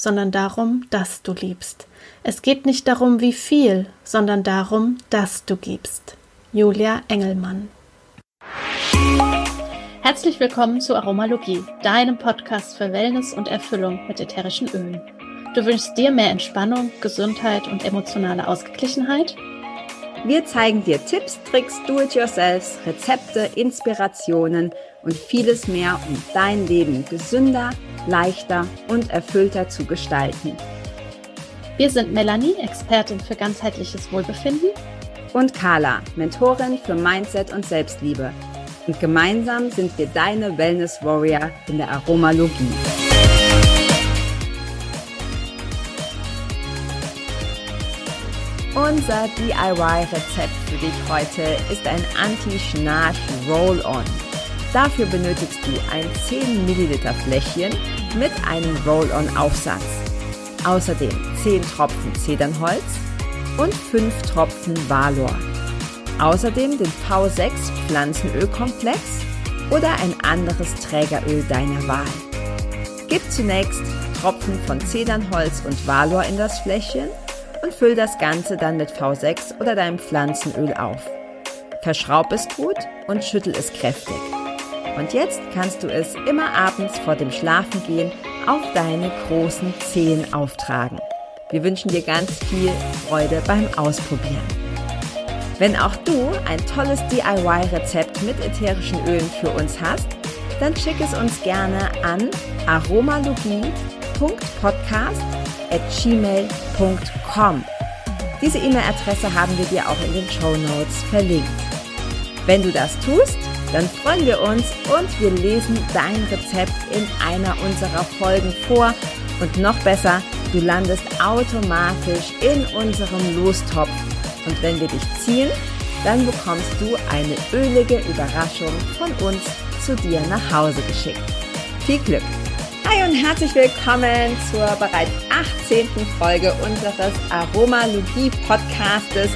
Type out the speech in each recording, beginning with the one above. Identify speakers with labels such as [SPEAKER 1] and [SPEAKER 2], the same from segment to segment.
[SPEAKER 1] sondern darum, dass du liebst. Es geht nicht darum, wie viel, sondern darum, dass du gibst. Julia Engelmann. Herzlich willkommen zu Aromalogie, deinem Podcast für Wellness und Erfüllung mit ätherischen Ölen. Du wünschst dir mehr Entspannung, Gesundheit und emotionale Ausgeglichenheit?
[SPEAKER 2] Wir zeigen dir Tipps, Tricks, Do-it-yourselfs, Rezepte, Inspirationen und vieles mehr, um dein Leben gesünder, leichter und erfüllter zu gestalten.
[SPEAKER 1] Wir sind Melanie, Expertin für ganzheitliches Wohlbefinden.
[SPEAKER 2] Und Carla, Mentorin für Mindset und Selbstliebe. Und gemeinsam sind wir deine Wellness Warrior in der Aromalogie. Unser DIY-Rezept für dich heute ist ein Anti-Schnarch Roll-On. Dafür benötigst du ein 10 Milliliter Fläschchen mit einem Roll-On-Aufsatz. Außerdem 10 Tropfen Zedernholz und 5 Tropfen Valor. Außerdem den V6 Pflanzenölkomplex oder ein anderes Trägeröl deiner Wahl. Gib zunächst Tropfen von Zedernholz und Valor in das Fläschchen und füll das Ganze dann mit V6 oder deinem Pflanzenöl auf. Verschraub es gut und schüttel es kräftig. Und jetzt kannst du es immer abends vor dem Schlafengehen auf deine großen Zehen auftragen. Wir wünschen dir ganz viel Freude beim Ausprobieren. Wenn auch du ein tolles DIY-Rezept mit ätherischen Ölen für uns hast, dann schick es uns gerne an aromalogie.podcast at gmail.com. Diese E-Mail-Adresse haben wir dir auch in den Show Notes verlinkt. Wenn du das tust, dann freuen wir uns und wir lesen dein Rezept in einer unserer Folgen vor. Und noch besser, du landest automatisch in unserem Lostopf. Und wenn wir dich ziehen, dann bekommst du eine ölige Überraschung von uns zu dir nach Hause geschickt. Viel Glück! Hi und herzlich willkommen zur bereits 18. Folge unseres Aromalogie-Podcastes.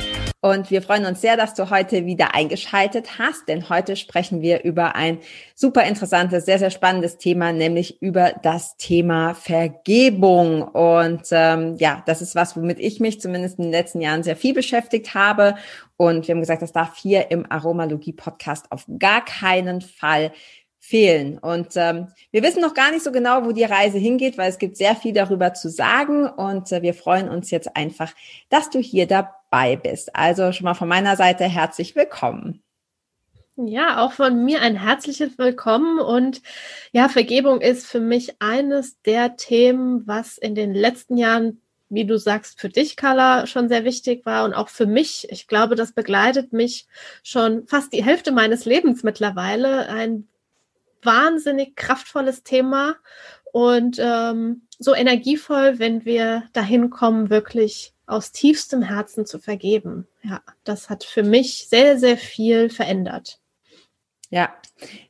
[SPEAKER 2] Und wir freuen uns sehr, dass du heute wieder eingeschaltet hast, denn heute sprechen wir über ein super interessantes, sehr, sehr spannendes Thema, nämlich über das Thema Vergebung. Und ähm, ja, das ist was, womit ich mich zumindest in den letzten Jahren sehr viel beschäftigt habe. Und wir haben gesagt, das darf hier im Aromalogie-Podcast auf gar keinen Fall fehlen. Und ähm, wir wissen noch gar nicht so genau, wo die Reise hingeht, weil es gibt sehr viel darüber zu sagen. Und äh, wir freuen uns jetzt einfach, dass du hier dabei bist. Also schon mal von meiner Seite herzlich willkommen.
[SPEAKER 1] Ja, auch von mir ein herzliches Willkommen. Und ja, Vergebung ist für mich eines der Themen, was in den letzten Jahren wie du sagst, für dich, Carla, schon sehr wichtig war und auch für mich. Ich glaube, das begleitet mich schon fast die Hälfte meines Lebens mittlerweile. Ein wahnsinnig kraftvolles Thema und ähm, so energievoll, wenn wir dahin kommen, wirklich aus tiefstem Herzen zu vergeben. Ja, das hat für mich sehr, sehr viel verändert.
[SPEAKER 2] Ja,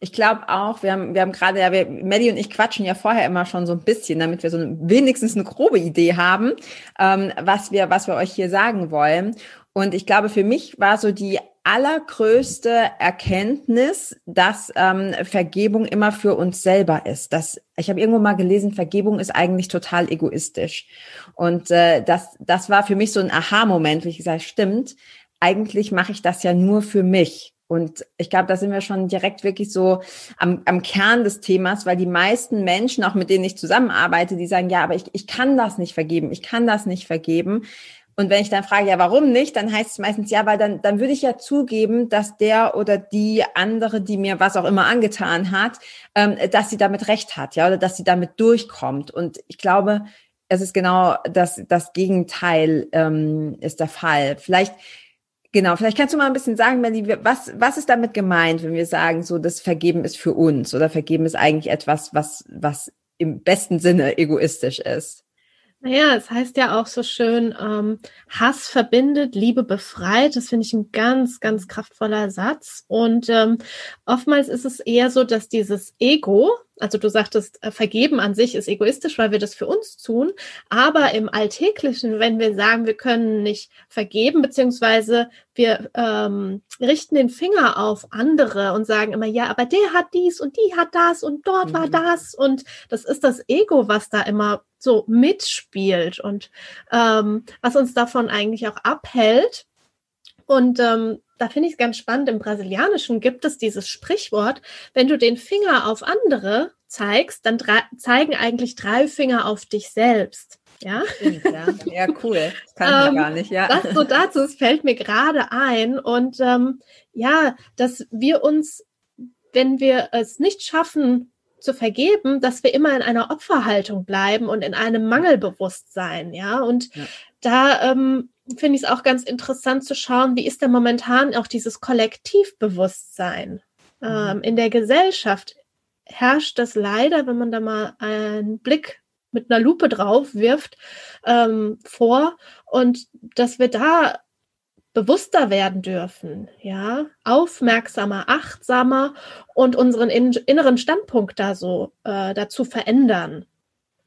[SPEAKER 2] ich glaube auch, wir haben, wir haben gerade, ja, Melly und ich quatschen ja vorher immer schon so ein bisschen, damit wir so eine, wenigstens eine grobe Idee haben, ähm, was wir, was wir euch hier sagen wollen. Und ich glaube, für mich war so die allergrößte Erkenntnis, dass ähm, Vergebung immer für uns selber ist. Das, ich habe irgendwo mal gelesen, Vergebung ist eigentlich total egoistisch. Und äh, das, das war für mich so ein Aha-Moment, wie ich gesagt, stimmt, eigentlich mache ich das ja nur für mich. Und ich glaube, da sind wir schon direkt wirklich so am, am Kern des Themas, weil die meisten Menschen, auch mit denen ich zusammenarbeite, die sagen, ja, aber ich, ich kann das nicht vergeben, ich kann das nicht vergeben. Und wenn ich dann frage, ja, warum nicht, dann heißt es meistens, ja, weil dann, dann würde ich ja zugeben, dass der oder die andere, die mir was auch immer angetan hat, ähm, dass sie damit recht hat, ja, oder dass sie damit durchkommt. Und ich glaube, es ist genau das, das Gegenteil ähm, ist der Fall. Vielleicht, genau, vielleicht kannst du mal ein bisschen sagen, Melly, was, was ist damit gemeint, wenn wir sagen, so, das Vergeben ist für uns oder Vergeben ist eigentlich etwas, was, was im besten Sinne egoistisch ist?
[SPEAKER 1] Naja, es heißt ja auch so schön, ähm, Hass verbindet, Liebe befreit. Das finde ich ein ganz, ganz kraftvoller Satz. Und ähm, oftmals ist es eher so, dass dieses Ego, Also du sagtest, äh, vergeben an sich ist egoistisch, weil wir das für uns tun. Aber im Alltäglichen, wenn wir sagen, wir können nicht vergeben, beziehungsweise wir ähm, richten den Finger auf andere und sagen immer, ja, aber der hat dies und die hat das und dort mhm. war das. Und das ist das Ego, was da immer so mitspielt und ähm, was uns davon eigentlich auch abhält. Und ähm, da finde ich es ganz spannend. Im Brasilianischen gibt es dieses Sprichwort, wenn du den Finger auf andere zeigst, dann zeigen eigentlich drei Finger auf dich selbst. Ja,
[SPEAKER 2] ja. cool. Das kann ich ähm, gar nicht, ja.
[SPEAKER 1] Das so dazu, es fällt mir gerade ein. Und ähm, ja, dass wir uns, wenn wir es nicht schaffen, zu vergeben, dass wir immer in einer Opferhaltung bleiben und in einem Mangelbewusstsein, ja. Und ja. da ähm, finde ich es auch ganz interessant zu schauen, wie ist denn momentan auch dieses Kollektivbewusstsein mhm. ähm, in der Gesellschaft? Herrscht das leider, wenn man da mal einen Blick mit einer Lupe drauf wirft, ähm, vor und dass wir da bewusster werden dürfen, ja, aufmerksamer, achtsamer und unseren in inneren Standpunkt da so äh, dazu verändern.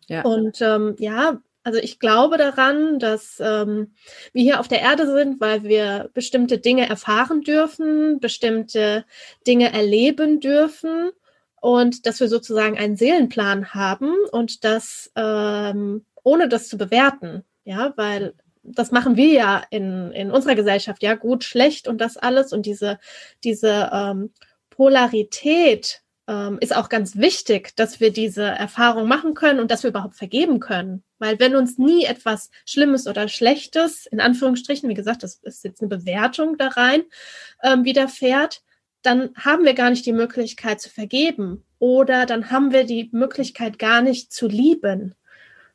[SPEAKER 1] Ja. Und ähm, ja, also ich glaube daran, dass ähm, wir hier auf der Erde sind, weil wir bestimmte Dinge erfahren dürfen, bestimmte Dinge erleben dürfen und dass wir sozusagen einen Seelenplan haben und das ähm, ohne das zu bewerten, ja, weil das machen wir ja in, in unserer Gesellschaft, ja, gut, schlecht und das alles und diese, diese ähm, Polarität ähm, ist auch ganz wichtig, dass wir diese Erfahrung machen können und dass wir überhaupt vergeben können. Weil wenn uns nie etwas Schlimmes oder Schlechtes, in Anführungsstrichen, wie gesagt, das ist jetzt eine Bewertung da rein, ähm, widerfährt, dann haben wir gar nicht die Möglichkeit zu vergeben oder dann haben wir die Möglichkeit gar nicht zu lieben.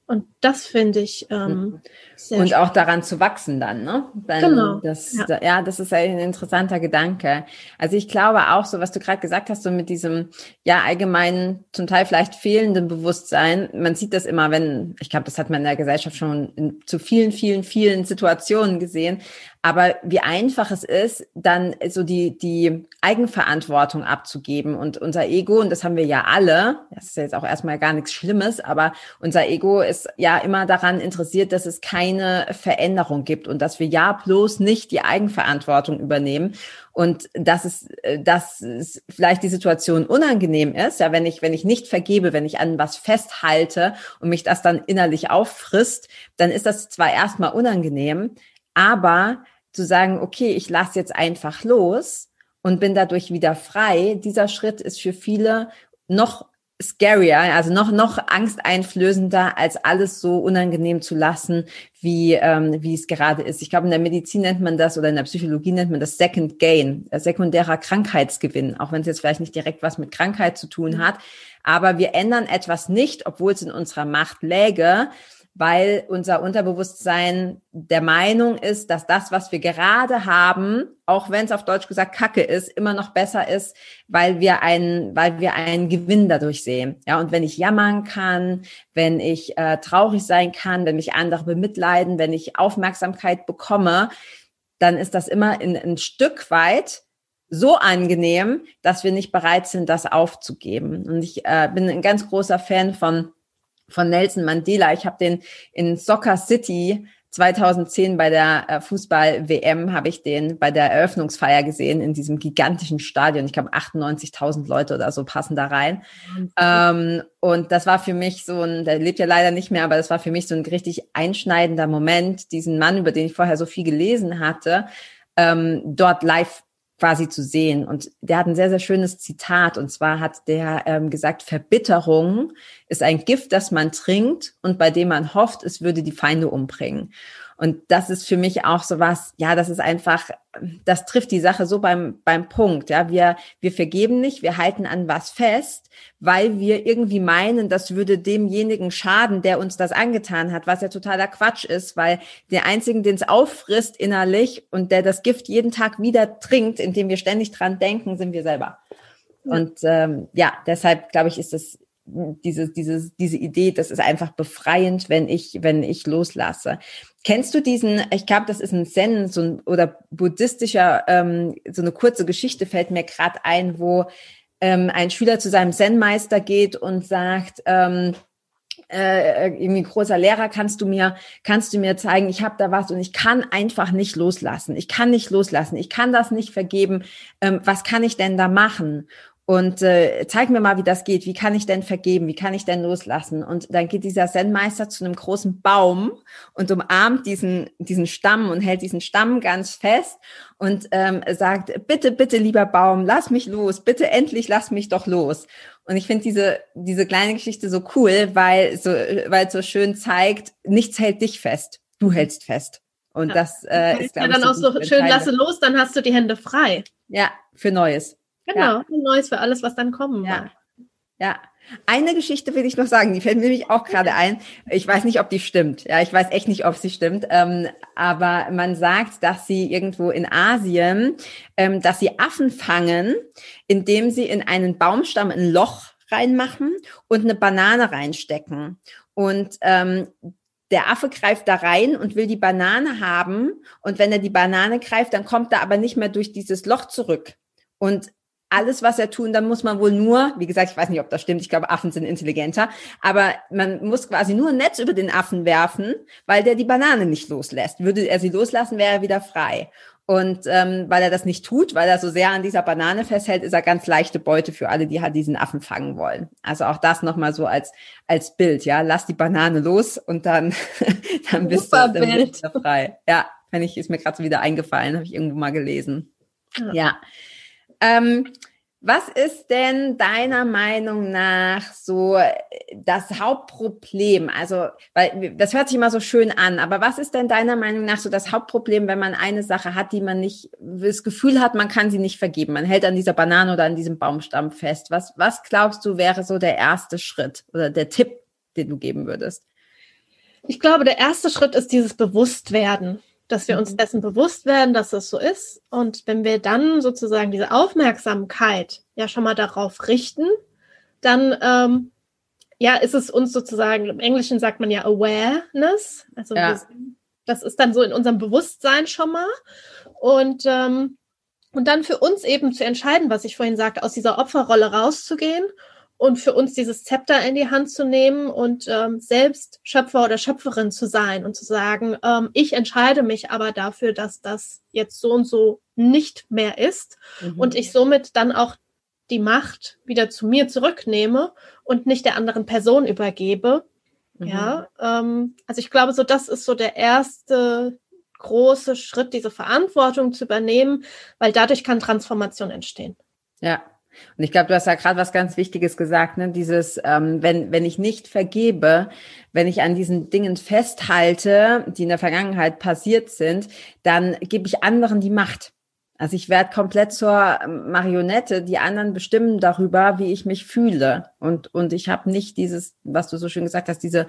[SPEAKER 1] Und das finde ich ähm,
[SPEAKER 2] sehr Und auch daran zu wachsen dann, ne? Dann genau. Das, ja. ja, das ist ein interessanter Gedanke. Also ich glaube auch, so was du gerade gesagt hast, so mit diesem ja allgemeinen, zum Teil vielleicht fehlenden Bewusstsein. Man sieht das immer, wenn, ich glaube, das hat man in der Gesellschaft schon in, zu vielen, vielen, vielen Situationen gesehen. Aber wie einfach es ist, dann so die, die Eigenverantwortung abzugeben. Und unser Ego, und das haben wir ja alle, das ist jetzt auch erstmal gar nichts Schlimmes, aber unser Ego ist ja immer daran interessiert, dass es keine Veränderung gibt und dass wir ja bloß nicht die Eigenverantwortung übernehmen. Und dass es, dass es vielleicht die Situation unangenehm ist, ja, wenn ich, wenn ich nicht vergebe, wenn ich an was festhalte und mich das dann innerlich auffrisst, dann ist das zwar erstmal unangenehm, aber zu sagen, okay, ich lasse jetzt einfach los und bin dadurch wieder frei, dieser Schritt ist für viele noch scarier, also noch noch angsteinflößender, als alles so unangenehm zu lassen, wie ähm, wie es gerade ist. Ich glaube, in der Medizin nennt man das oder in der Psychologie nennt man das Second Gain, äh, sekundärer Krankheitsgewinn, auch wenn es jetzt vielleicht nicht direkt was mit Krankheit zu tun hat. Aber wir ändern etwas nicht, obwohl es in unserer Macht läge, weil unser Unterbewusstsein der Meinung ist, dass das, was wir gerade haben, auch wenn es auf Deutsch gesagt Kacke ist, immer noch besser ist, weil wir einen, weil wir einen Gewinn dadurch sehen. Ja, und wenn ich jammern kann, wenn ich äh, traurig sein kann, wenn mich andere bemitleiden, wenn ich Aufmerksamkeit bekomme, dann ist das immer in, ein Stück weit so angenehm, dass wir nicht bereit sind, das aufzugeben. Und ich äh, bin ein ganz großer Fan von von Nelson Mandela. Ich habe den in Soccer City 2010 bei der äh, Fußball-WM habe ich den bei der Eröffnungsfeier gesehen in diesem gigantischen Stadion. Ich glaube 98.000 Leute oder so passen da rein. Ähm, und das war für mich so ein, der lebt ja leider nicht mehr, aber das war für mich so ein richtig einschneidender Moment, diesen Mann, über den ich vorher so viel gelesen hatte, ähm, dort live quasi zu sehen. Und der hat ein sehr, sehr schönes Zitat. Und zwar hat der ähm, gesagt, Verbitterung ist ein Gift, das man trinkt und bei dem man hofft, es würde die Feinde umbringen. Und das ist für mich auch so was, ja, das ist einfach, das trifft die Sache so beim, beim Punkt. Ja, wir, wir vergeben nicht, wir halten an was fest, weil wir irgendwie meinen, das würde demjenigen schaden, der uns das angetan hat, was ja totaler Quatsch ist, weil der einzigen, den es auffrisst innerlich und der das Gift jeden Tag wieder trinkt, indem wir ständig dran denken, sind wir selber. Und ähm, ja, deshalb glaube ich, ist es diese, diese, diese Idee, das ist einfach befreiend, wenn ich, wenn ich loslasse. Kennst du diesen, ich glaube, das ist ein Zen so ein, oder buddhistischer, ähm, so eine kurze Geschichte fällt mir gerade ein, wo ähm, ein Schüler zu seinem Zen-Meister geht und sagt, ähm, äh, irgendwie großer Lehrer, kannst du mir, kannst du mir zeigen, ich habe da was und ich kann einfach nicht loslassen. Ich kann nicht loslassen. Ich kann das nicht vergeben. Ähm, was kann ich denn da machen? Und äh, zeig mir mal, wie das geht. Wie kann ich denn vergeben? Wie kann ich denn loslassen? Und dann geht dieser Zen-Meister zu einem großen Baum und umarmt diesen, diesen Stamm und hält diesen Stamm ganz fest und ähm, sagt, bitte, bitte, lieber Baum, lass mich los. Bitte endlich lass mich doch los. Und ich finde diese, diese kleine Geschichte so cool, weil so, weil es so schön zeigt, nichts hält dich fest. Du hältst fest. Und ja. das äh, ist,
[SPEAKER 1] glaube ja, dann auch so schön, lasse los, dann hast du die Hände frei.
[SPEAKER 2] Ja, für Neues.
[SPEAKER 1] Genau, ja. ein Neues für alles, was dann kommen
[SPEAKER 2] ja. Mag. Ja. Eine Geschichte will ich noch sagen, die fällt mir nämlich auch gerade ein. Ich weiß nicht, ob die stimmt. Ja, ich weiß echt nicht, ob sie stimmt. Ähm, aber man sagt, dass sie irgendwo in Asien, ähm, dass sie Affen fangen, indem sie in einen Baumstamm ein Loch reinmachen und eine Banane reinstecken. Und ähm, der Affe greift da rein und will die Banane haben. Und wenn er die Banane greift, dann kommt er aber nicht mehr durch dieses Loch zurück. Und alles, was er tun, dann muss man wohl nur, wie gesagt, ich weiß nicht, ob das stimmt, ich glaube, Affen sind intelligenter, aber man muss quasi nur ein Netz über den Affen werfen, weil der die Banane nicht loslässt. Würde er sie loslassen, wäre er wieder frei. Und ähm, weil er das nicht tut, weil er so sehr an dieser Banane festhält, ist er ganz leichte Beute für alle, die halt diesen Affen fangen wollen. Also auch das nochmal so als, als Bild, ja. Lass die Banane los und dann, dann, bist du, dann bist du frei. Ja, wenn ich, ist mir gerade so wieder eingefallen, habe ich irgendwo mal gelesen. ja. ja. Ähm, was ist denn deiner Meinung nach so das Hauptproblem? Also, weil das hört sich immer so schön an, aber was ist denn deiner Meinung nach so das Hauptproblem, wenn man eine Sache hat, die man nicht, das Gefühl hat, man kann sie nicht vergeben? Man hält an dieser Banane oder an diesem Baumstamm fest. Was, was glaubst du wäre so der erste Schritt oder der Tipp, den du geben würdest?
[SPEAKER 1] Ich glaube, der erste Schritt ist dieses Bewusstwerden dass wir uns mhm. dessen bewusst werden, dass es so ist. Und wenn wir dann sozusagen diese Aufmerksamkeit ja schon mal darauf richten, dann ähm, ja, ist es uns sozusagen, im Englischen sagt man ja Awareness, also ja. das ist dann so in unserem Bewusstsein schon mal. Und, ähm, und dann für uns eben zu entscheiden, was ich vorhin sagte, aus dieser Opferrolle rauszugehen und für uns dieses Zepter in die Hand zu nehmen und ähm, selbst Schöpfer oder Schöpferin zu sein und zu sagen, ähm, ich entscheide mich aber dafür, dass das jetzt so und so nicht mehr ist mhm. und ich somit dann auch die Macht wieder zu mir zurücknehme und nicht der anderen Person übergebe. Mhm. Ja, ähm, also ich glaube, so das ist so der erste große Schritt, diese Verantwortung zu übernehmen, weil dadurch kann Transformation entstehen.
[SPEAKER 2] Ja, und ich glaube, du hast ja gerade was ganz Wichtiges gesagt, ne? Dieses, ähm, wenn, wenn ich nicht vergebe, wenn ich an diesen Dingen festhalte, die in der Vergangenheit passiert sind, dann gebe ich anderen die Macht. Also ich werde komplett zur Marionette. Die anderen bestimmen darüber, wie ich mich fühle. Und, und ich habe nicht dieses, was du so schön gesagt hast, diese,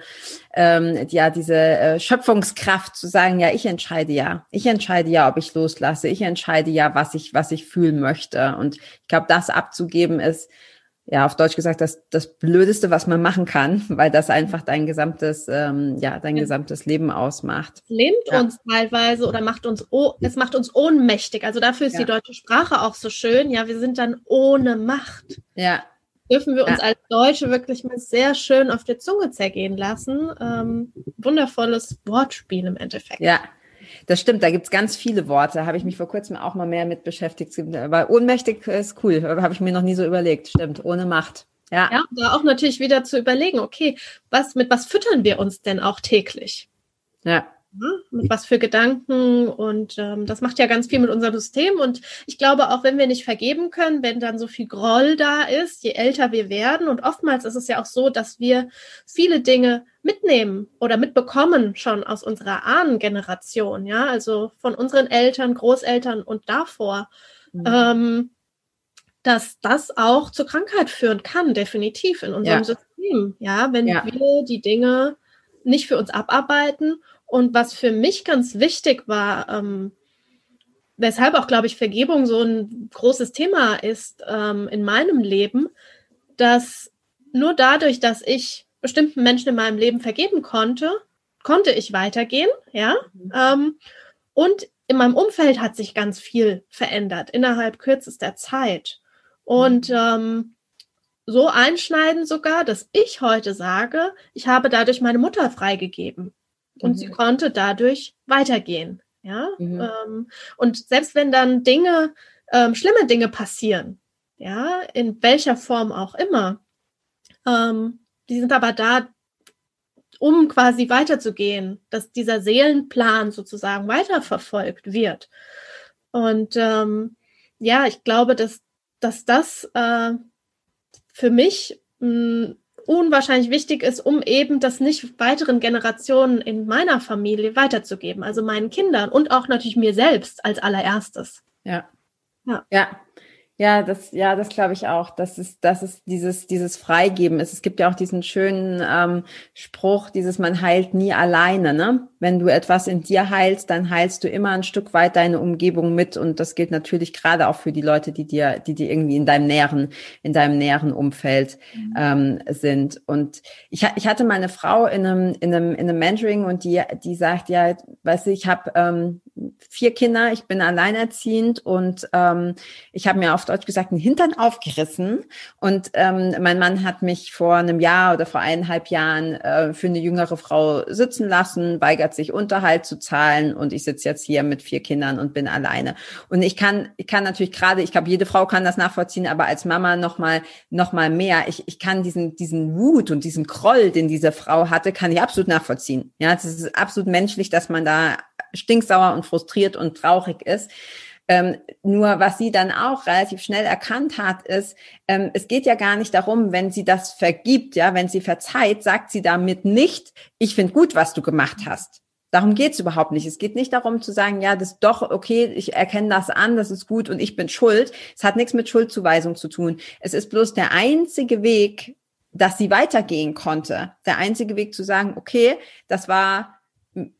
[SPEAKER 2] ähm, ja, diese äh, Schöpfungskraft zu sagen, ja, ich entscheide ja. Ich entscheide ja, ob ich loslasse. Ich entscheide ja, was ich, was ich fühlen möchte. Und ich glaube, das abzugeben ist, ja, auf Deutsch gesagt, das, das Blödeste, was man machen kann, weil das einfach dein gesamtes, ähm, ja, dein ja. gesamtes Leben ausmacht.
[SPEAKER 1] Es lähmt ja. uns teilweise oder macht uns, oh, es macht uns ohnmächtig. Also dafür ist ja. die deutsche Sprache auch so schön. Ja, wir sind dann ohne Macht.
[SPEAKER 2] Ja.
[SPEAKER 1] Dürfen wir uns als Deutsche wirklich mal sehr schön auf der Zunge zergehen lassen. Ähm, wundervolles Wortspiel im Endeffekt.
[SPEAKER 2] Ja, das stimmt, da gibt's ganz viele Worte. Habe ich mich vor kurzem auch mal mehr mit beschäftigt. Aber ohnmächtig ist cool, habe ich mir noch nie so überlegt. Stimmt, ohne Macht. Ja.
[SPEAKER 1] ja, da auch natürlich wieder zu überlegen, okay, was, mit was füttern wir uns denn auch täglich?
[SPEAKER 2] Ja.
[SPEAKER 1] Ne? mit was für Gedanken und ähm, das macht ja ganz viel mit unserem System und ich glaube auch, wenn wir nicht vergeben können, wenn dann so viel Groll da ist, je älter wir werden und oftmals ist es ja auch so, dass wir viele Dinge mitnehmen oder mitbekommen schon aus unserer Ahnengeneration, ja, also von unseren Eltern, Großeltern und davor. Mhm. Ähm, dass das auch zur Krankheit führen kann, definitiv in unserem ja. System. Ja, wenn ja. wir die Dinge nicht für uns abarbeiten und was für mich ganz wichtig war, ähm, weshalb auch, glaube ich, Vergebung so ein großes Thema ist ähm, in meinem Leben, dass nur dadurch, dass ich bestimmten Menschen in meinem Leben vergeben konnte, konnte ich weitergehen, ja. Mhm. Ähm, und in meinem Umfeld hat sich ganz viel verändert innerhalb kürzester Zeit. Und mhm. ähm, so einschneiden sogar, dass ich heute sage, ich habe dadurch meine Mutter freigegeben und mhm. sie konnte dadurch weitergehen. Ja, mhm. ähm, und selbst wenn dann Dinge, ähm, schlimme Dinge passieren, ja, in welcher Form auch immer, ähm, die sind aber da, um quasi weiterzugehen, dass dieser Seelenplan sozusagen weiterverfolgt wird. Und ähm, ja, ich glaube, dass, dass das äh, für mich mh, hm, unwahrscheinlich wichtig ist, um eben das nicht weiteren Generationen in meiner Familie weiterzugeben, also meinen Kindern und auch natürlich mir selbst als allererstes.
[SPEAKER 2] Ja. Ja. Ja. Ja, das, ja, das glaube ich auch. Das ist, das ist dieses, dieses Freigeben ist. Es gibt ja auch diesen schönen ähm, Spruch, dieses man heilt nie alleine, ne? Wenn du etwas in dir heilst, dann heilst du immer ein Stück weit deine Umgebung mit. Und das gilt natürlich gerade auch für die Leute, die dir, die dir irgendwie in deinem näheren, in deinem näheren Umfeld mhm. ähm, sind. Und ich, ich hatte mal eine Frau in einem, in einem, in einem Mentoring und die, die sagt, ja, weißt du, ich habe ähm, vier Kinder, ich bin alleinerziehend und ähm, ich habe mir auf Deutsch gesagt einen Hintern aufgerissen. Und ähm, mein Mann hat mich vor einem Jahr oder vor eineinhalb Jahren äh, für eine jüngere Frau sitzen lassen, weigert sich Unterhalt zu zahlen und ich sitze jetzt hier mit vier Kindern und bin alleine. Und ich kann, ich kann natürlich gerade, ich glaube, jede Frau kann das nachvollziehen, aber als Mama noch mal, noch mal mehr. Ich, ich kann diesen, diesen Wut und diesen Groll, den diese Frau hatte, kann ich absolut nachvollziehen. Ja, es ist absolut menschlich, dass man da stinksauer und frustriert und traurig ist. Ähm, nur was sie dann auch relativ schnell erkannt hat, ist, ähm, es geht ja gar nicht darum, wenn sie das vergibt, ja, wenn sie verzeiht, sagt sie damit nicht, ich finde gut, was du gemacht hast. Darum geht's überhaupt nicht. Es geht nicht darum zu sagen, ja, das ist doch okay, ich erkenne das an, das ist gut und ich bin schuld. Es hat nichts mit Schuldzuweisung zu tun. Es ist bloß der einzige Weg, dass sie weitergehen konnte. Der einzige Weg zu sagen, okay, das war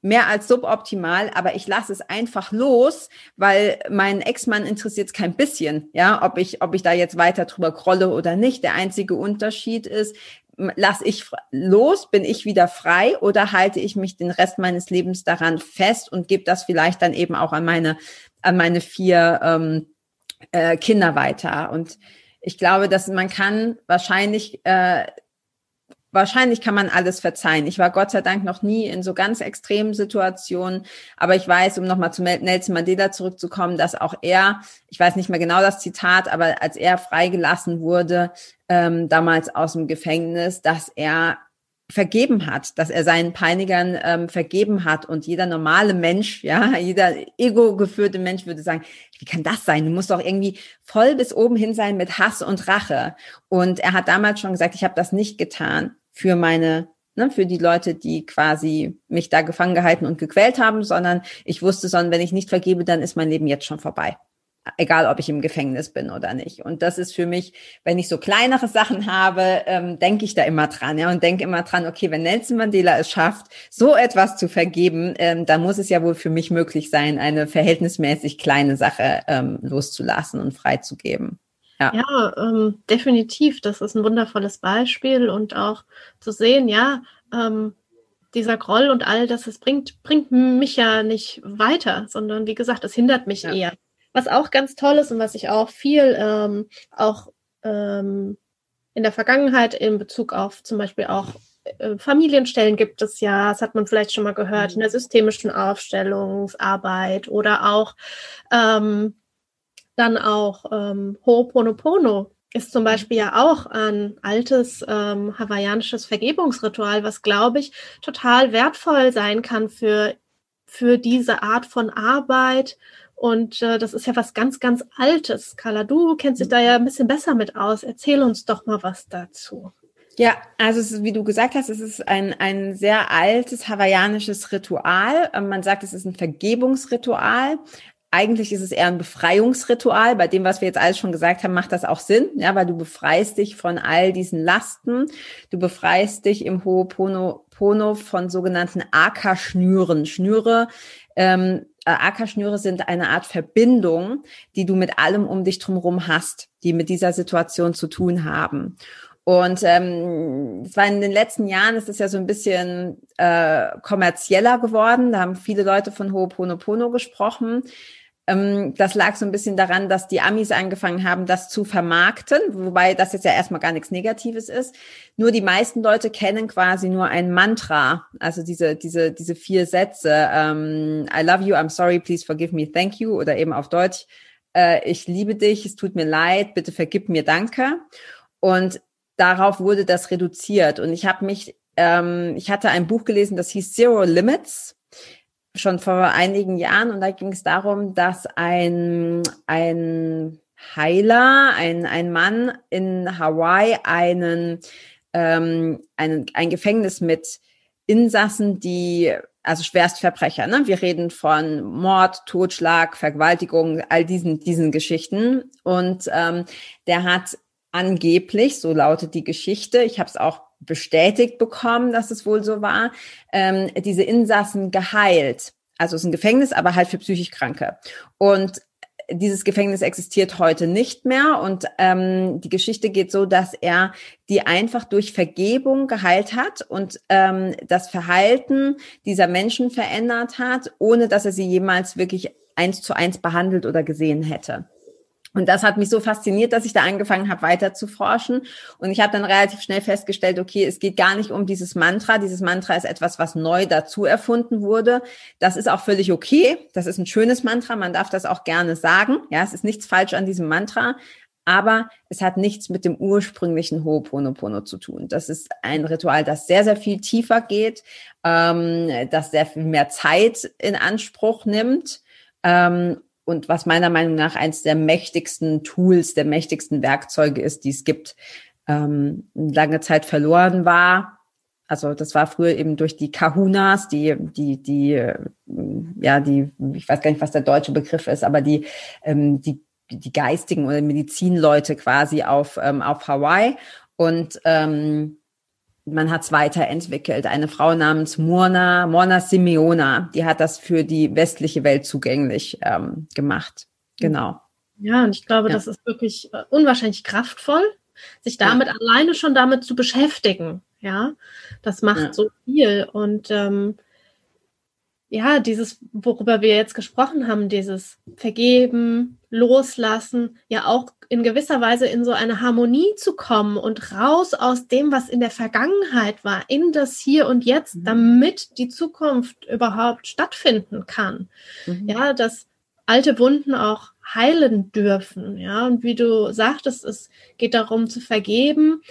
[SPEAKER 2] mehr als suboptimal, aber ich lasse es einfach los, weil mein Ex-Mann interessiert es kein bisschen, ja, ob ich, ob ich da jetzt weiter drüber krolle oder nicht. Der einzige Unterschied ist, lasse ich los, bin ich wieder frei oder halte ich mich den Rest meines Lebens daran fest und gebe das vielleicht dann eben auch an meine, an meine vier ähm, äh, Kinder weiter. Und ich glaube, dass man kann wahrscheinlich äh, wahrscheinlich kann man alles verzeihen. Ich war Gott sei Dank noch nie in so ganz extremen Situationen, aber ich weiß, um nochmal zu Nelson Mandela zurückzukommen, dass auch er, ich weiß nicht mehr genau das Zitat, aber als er freigelassen wurde, ähm, damals aus dem Gefängnis, dass er vergeben hat, dass er seinen Peinigern ähm, vergeben hat und jeder normale Mensch, ja, jeder ego-geführte Mensch würde sagen, wie kann das sein? Du musst doch irgendwie voll bis oben hin sein mit Hass und Rache. Und er hat damals schon gesagt, ich habe das nicht getan für meine, ne, für die Leute, die quasi mich da gefangen gehalten und gequält haben, sondern ich wusste, sondern wenn ich nicht vergebe, dann ist mein Leben jetzt schon vorbei. Egal, ob ich im Gefängnis bin oder nicht. Und das ist für mich, wenn ich so kleinere Sachen habe, ähm, denke ich da immer dran, ja, und denke immer dran, okay, wenn Nelson Mandela es schafft, so etwas zu vergeben, ähm, dann muss es ja wohl für mich möglich sein, eine verhältnismäßig kleine Sache ähm, loszulassen und freizugeben.
[SPEAKER 1] Ja, ja ähm, definitiv. Das ist ein wundervolles Beispiel und auch zu sehen, ja, ähm, dieser Groll und all das, es bringt, bringt mich ja nicht weiter, sondern wie gesagt, es hindert mich ja. eher. Was auch ganz toll ist und was ich auch viel ähm, auch ähm, in der Vergangenheit in Bezug auf zum Beispiel auch äh, Familienstellen gibt es ja, das hat man vielleicht schon mal gehört, mhm. in der systemischen Aufstellungsarbeit oder auch ähm, dann auch ähm, Ho'oponopono ist zum Beispiel ja auch ein altes ähm, hawaiianisches Vergebungsritual, was, glaube ich, total wertvoll sein kann für, für diese Art von Arbeit. Und äh, das ist ja was ganz, ganz Altes. Carla, du kennst dich da ja ein bisschen besser mit aus. Erzähl uns doch mal was dazu.
[SPEAKER 2] Ja, also ist, wie du gesagt hast, es ist ein, ein sehr altes hawaiianisches Ritual. Ähm, man sagt, es ist ein Vergebungsritual, eigentlich ist es eher ein Befreiungsritual. Bei dem, was wir jetzt alles schon gesagt haben, macht das auch Sinn, ja, weil du befreist dich von all diesen Lasten. Du befreist dich im Ho'oponopono von sogenannten Aka-Schnüren. Schnüre, ähm, äh, Aka-Schnüre sind eine Art Verbindung, die du mit allem um dich drumherum hast, die mit dieser Situation zu tun haben. Und ähm, es war in den letzten Jahren ist es ja so ein bisschen äh, kommerzieller geworden. Da haben viele Leute von Ho'oponopono gesprochen. Ähm, das lag so ein bisschen daran, dass die Amis angefangen haben, das zu vermarkten, wobei das jetzt ja erstmal gar nichts Negatives ist. Nur die meisten Leute kennen quasi nur ein Mantra, also diese, diese, diese vier Sätze, ähm, I love you, I'm sorry, please forgive me, thank you, oder eben auf Deutsch, äh, ich liebe dich, es tut mir leid, bitte vergib mir, danke. Und darauf wurde das reduziert. Und ich habe mich, ähm, ich hatte ein Buch gelesen, das hieß Zero Limits schon vor einigen Jahren und da ging es darum, dass ein, ein Heiler, ein, ein Mann in Hawaii einen, ähm, einen, ein Gefängnis mit Insassen, die, also Schwerstverbrecher, ne? Wir reden von Mord, Totschlag, Vergewaltigung, all diesen, diesen Geschichten. Und ähm, der hat angeblich, so lautet die Geschichte, ich habe es auch bestätigt bekommen, dass es wohl so war, ähm, diese Insassen geheilt. Also es ist ein Gefängnis, aber halt für psychisch Kranke. Und dieses Gefängnis existiert heute nicht mehr und ähm, die Geschichte geht so, dass er die einfach durch Vergebung geheilt hat und ähm, das Verhalten dieser Menschen verändert hat, ohne dass er sie jemals wirklich eins zu eins behandelt oder gesehen hätte. Und das hat mich so fasziniert, dass ich da angefangen habe, weiter zu forschen. Und ich habe dann relativ schnell festgestellt, okay, es geht gar nicht um dieses Mantra. Dieses Mantra ist etwas, was neu dazu erfunden wurde. Das ist auch völlig okay. Das ist ein schönes Mantra. Man darf das auch gerne sagen. Ja, es ist nichts falsch an diesem Mantra. Aber es hat nichts mit dem ursprünglichen Ho'oponopono zu tun. Das ist ein Ritual, das sehr, sehr viel tiefer geht, ähm, das sehr viel mehr Zeit in Anspruch nimmt ähm, und was meiner Meinung nach eins der mächtigsten Tools, der mächtigsten Werkzeuge ist, die es gibt, ähm, lange Zeit verloren war. Also das war früher eben durch die Kahunas, die, die, die, ja, die, ich weiß gar nicht, was der deutsche Begriff ist, aber die, ähm, die, die geistigen oder Medizinleute quasi auf, ähm, auf Hawaii. Und ähm, man hat es weiterentwickelt. Eine Frau namens Murna, Morna Simeona, die hat das für die westliche Welt zugänglich ähm, gemacht. Genau.
[SPEAKER 1] Ja, und ich glaube, ja. das ist wirklich äh, unwahrscheinlich kraftvoll, sich damit ja. alleine schon damit zu beschäftigen. Ja, das macht ja. so viel. Und ähm, ja, dieses, worüber wir jetzt gesprochen haben, dieses Vergeben, Loslassen, ja auch in gewisser Weise in so eine Harmonie zu kommen und raus aus dem, was in der Vergangenheit war, in das Hier und Jetzt, mhm. damit die Zukunft überhaupt stattfinden kann. Mhm. Ja, dass alte Wunden auch heilen dürfen. Ja, und wie du sagtest, es geht darum zu vergeben,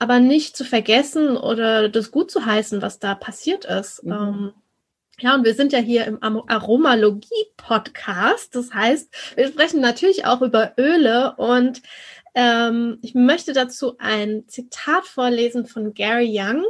[SPEAKER 1] aber nicht zu vergessen oder das gut zu heißen, was da passiert ist. Mhm. Ähm, ja, und wir sind ja hier im Aromalogie-Podcast. Das heißt, wir sprechen natürlich auch über Öle und ähm, ich möchte dazu ein Zitat vorlesen von Gary Young,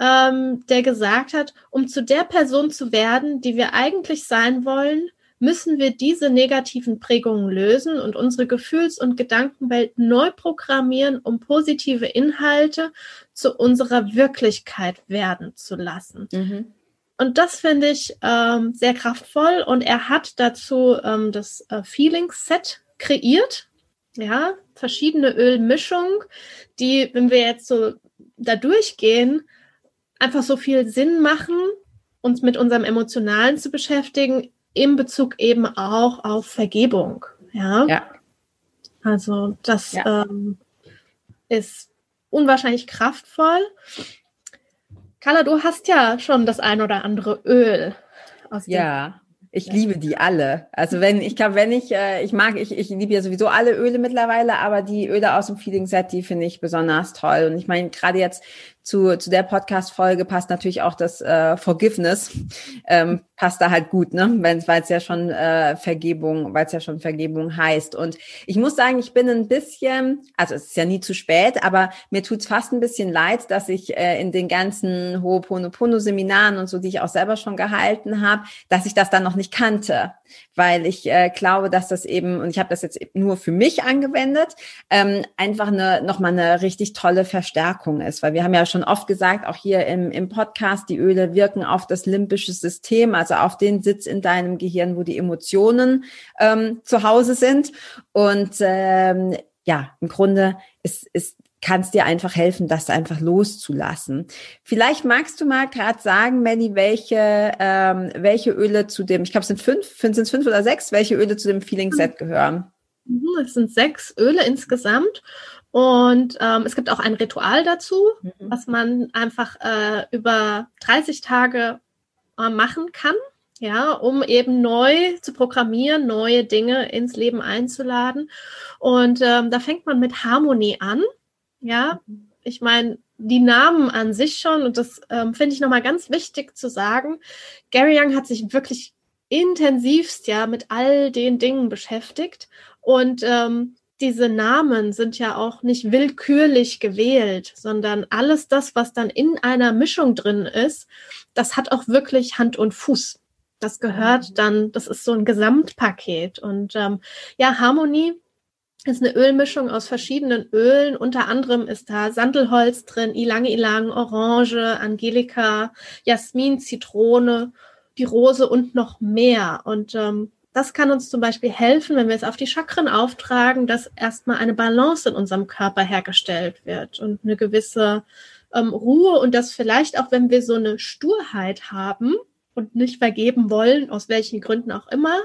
[SPEAKER 1] ähm, der gesagt hat, um zu der Person zu werden, die wir eigentlich sein wollen, müssen wir diese negativen Prägungen lösen und unsere Gefühls- und Gedankenwelt neu programmieren, um positive Inhalte zu unserer Wirklichkeit werden zu lassen. Mhm. Und das finde ich ähm, sehr kraftvoll. Und er hat dazu ähm, das äh, Feeling Set kreiert. Ja, verschiedene Ölmischungen, die, wenn wir jetzt so da durchgehen, einfach so viel Sinn machen, uns mit unserem Emotionalen zu beschäftigen, in Bezug eben auch auf Vergebung. Ja. ja. Also das ja. Ähm, ist unwahrscheinlich kraftvoll. Carla, du hast ja schon das ein oder andere Öl.
[SPEAKER 2] Aus ja, ich ja. liebe die alle. Also wenn ich glaube, wenn ich äh, ich mag ich ich liebe ja sowieso alle Öle mittlerweile, aber die Öle aus dem Feeling Set, die finde ich besonders toll. Und ich meine gerade jetzt zu, zu der Podcast-Folge passt natürlich auch das äh, Forgiveness, ähm, passt da halt gut, ne? Weil es ja schon äh, Vergebung, weil es ja schon Vergebung heißt. Und ich muss sagen, ich bin ein bisschen, also es ist ja nie zu spät, aber mir tut's fast ein bisschen leid, dass ich äh, in den ganzen Ho'oponopono-Seminaren und so, die ich auch selber schon gehalten habe, dass ich das dann noch nicht kannte weil ich äh, glaube, dass das eben, und ich habe das jetzt nur für mich angewendet, ähm, einfach eine, nochmal eine richtig tolle Verstärkung ist, weil wir haben ja schon oft gesagt, auch hier im, im Podcast, die Öle wirken auf das limbische System, also auf den Sitz in deinem Gehirn, wo die Emotionen ähm, zu Hause sind. Und ähm, ja, im Grunde ist, ist kann es dir einfach helfen, das einfach loszulassen. Vielleicht magst du mal gerade sagen, Melly, welche, ähm, welche Öle zu dem, ich glaube, es sind fünf, sind es fünf oder sechs, welche Öle zu dem Feeling Set gehören?
[SPEAKER 1] Mhm, es sind sechs Öle insgesamt. Und ähm, es gibt auch ein Ritual dazu, mhm. was man einfach äh, über 30 Tage machen kann, ja, um eben neu zu programmieren, neue Dinge ins Leben einzuladen. Und ähm, da fängt man mit Harmonie an. Ja, ich meine, die Namen an sich schon, und das ähm, finde ich nochmal ganz wichtig zu sagen, Gary Young hat sich wirklich intensivst ja mit all den Dingen beschäftigt. Und ähm, diese Namen sind ja auch nicht willkürlich gewählt, sondern alles das, was dann in einer Mischung drin ist, das hat auch wirklich Hand und Fuß. Das gehört mhm. dann, das ist so ein Gesamtpaket. Und ähm, ja, Harmonie ist eine Ölmischung aus verschiedenen Ölen. Unter anderem ist da Sandelholz drin, Ilang Ilang, Orange, Angelika, Jasmin, Zitrone, die Rose und noch mehr. Und ähm, das kann uns zum Beispiel helfen, wenn wir es auf die Chakren auftragen, dass erstmal eine Balance in unserem Körper hergestellt wird und eine gewisse ähm, Ruhe und dass vielleicht auch, wenn wir so eine Sturheit haben und nicht vergeben wollen, aus welchen Gründen auch immer,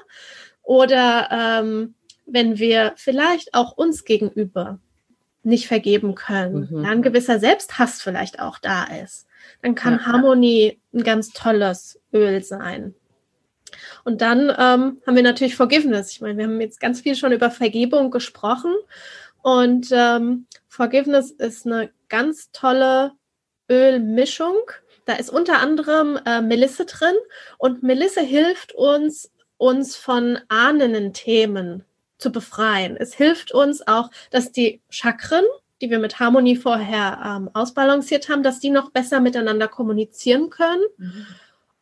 [SPEAKER 1] oder ähm, wenn wir vielleicht auch uns gegenüber nicht vergeben können, mhm. ein gewisser Selbsthass vielleicht auch da ist, dann kann ja. Harmonie ein ganz tolles Öl sein. Und dann ähm, haben wir natürlich Forgiveness. Ich meine, wir haben jetzt ganz viel schon über Vergebung gesprochen. Und ähm, Forgiveness ist eine ganz tolle Ölmischung. Da ist unter anderem äh, Melisse drin. Und Melisse hilft uns, uns von ahnenden Themen zu befreien. Es hilft uns auch, dass die Chakren, die wir mit Harmonie vorher ähm, ausbalanciert haben, dass die noch besser miteinander kommunizieren können. Mhm.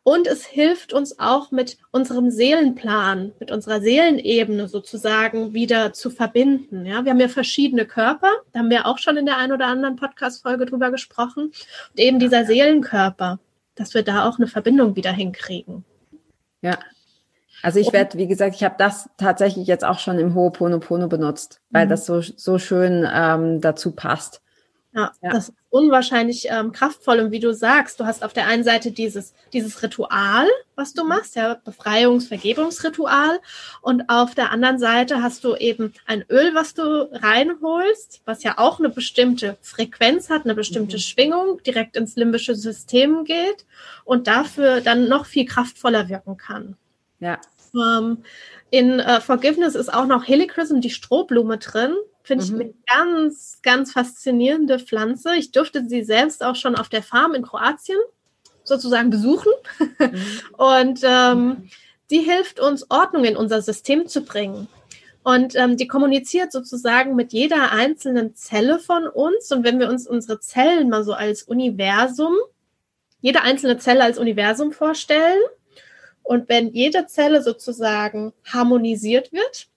[SPEAKER 1] Und es hilft uns auch mit unserem Seelenplan, mit unserer Seelenebene sozusagen wieder zu verbinden. Ja, wir haben ja verschiedene Körper. Da haben wir auch schon in der einen oder anderen Podcast-Folge drüber gesprochen. Und eben dieser Seelenkörper, dass wir da auch eine Verbindung wieder hinkriegen.
[SPEAKER 2] Ja, also ich werde, wie gesagt, ich habe das tatsächlich jetzt auch schon im Ho'oponopono benutzt, weil mhm. das so, so schön ähm, dazu passt.
[SPEAKER 1] Ja, ja, das ist unwahrscheinlich ähm, kraftvoll. Und wie du sagst, du hast auf der einen Seite dieses, dieses Ritual, was du mhm. machst, ja, Befreiungs-, Vergebungsritual. Und auf der anderen Seite hast du eben ein Öl, was du reinholst, was ja auch eine bestimmte Frequenz hat, eine bestimmte mhm. Schwingung, direkt ins limbische System geht und dafür dann noch viel kraftvoller wirken kann.
[SPEAKER 2] Ja,
[SPEAKER 1] ähm, in äh, Forgiveness ist auch noch Helichrysum, die Strohblume drin. Finde mhm. ich eine ganz, ganz faszinierende Pflanze. Ich durfte sie selbst auch schon auf der Farm in Kroatien sozusagen besuchen. Mhm. Und ähm, die hilft uns, Ordnung in unser System zu bringen. Und ähm, die kommuniziert sozusagen mit jeder einzelnen Zelle von uns. Und wenn wir uns unsere Zellen mal so als Universum, jede einzelne Zelle als Universum vorstellen, und wenn jede Zelle sozusagen harmonisiert wird,